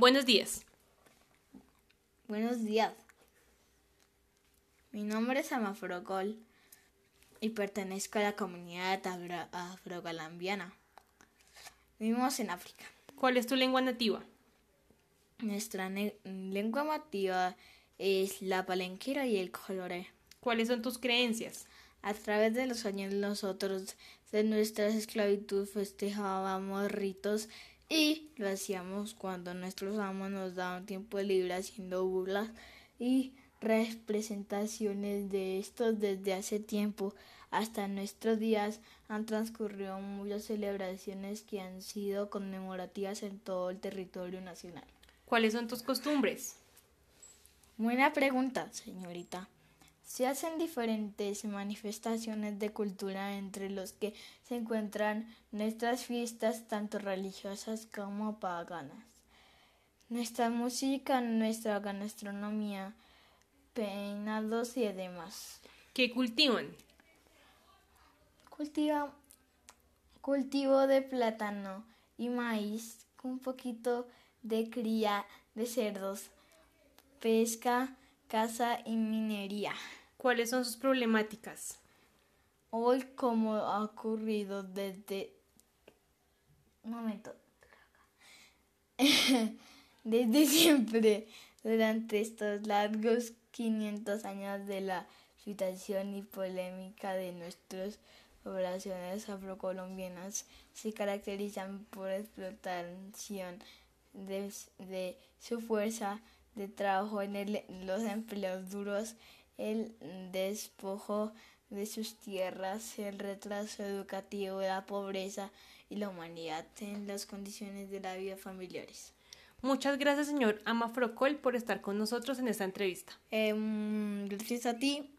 Buenos días. Buenos días. Mi nombre es Amafrocol y pertenezco a la comunidad afrocolombiana. Vivimos en África. ¿Cuál es tu lengua nativa? Nuestra lengua nativa es la palenquera y el coloré. ¿Cuáles son tus creencias? A través de los años nosotros de nuestra esclavitud festejábamos ritos y lo hacíamos cuando nuestros amos nos daban tiempo libre haciendo burlas y representaciones de estos desde hace tiempo hasta nuestros días han transcurrido muchas celebraciones que han sido conmemorativas en todo el territorio nacional. ¿Cuáles son tus costumbres? Buena pregunta, señorita. Se hacen diferentes manifestaciones de cultura entre los que se encuentran nuestras fiestas tanto religiosas como paganas. Nuestra música, nuestra gastronomía, peinados y demás. ¿Qué cultivan? Cultiva cultivo de plátano y maíz con un poquito de cría de cerdos, pesca, caza y minería. ¿Cuáles son sus problemáticas? Hoy, como ha ocurrido desde... Un momento. desde siempre, durante estos largos 500 años de la situación y polémica de nuestras poblaciones afrocolombianas, se caracterizan por explotación de, su fuerza de trabajo en los empleos duros el despojo de sus tierras, el retraso educativo, la pobreza y la humanidad en las condiciones de la vida familiares. Muchas gracias, señor Amafrocol, por estar con nosotros en esta entrevista. Em, gracias a ti.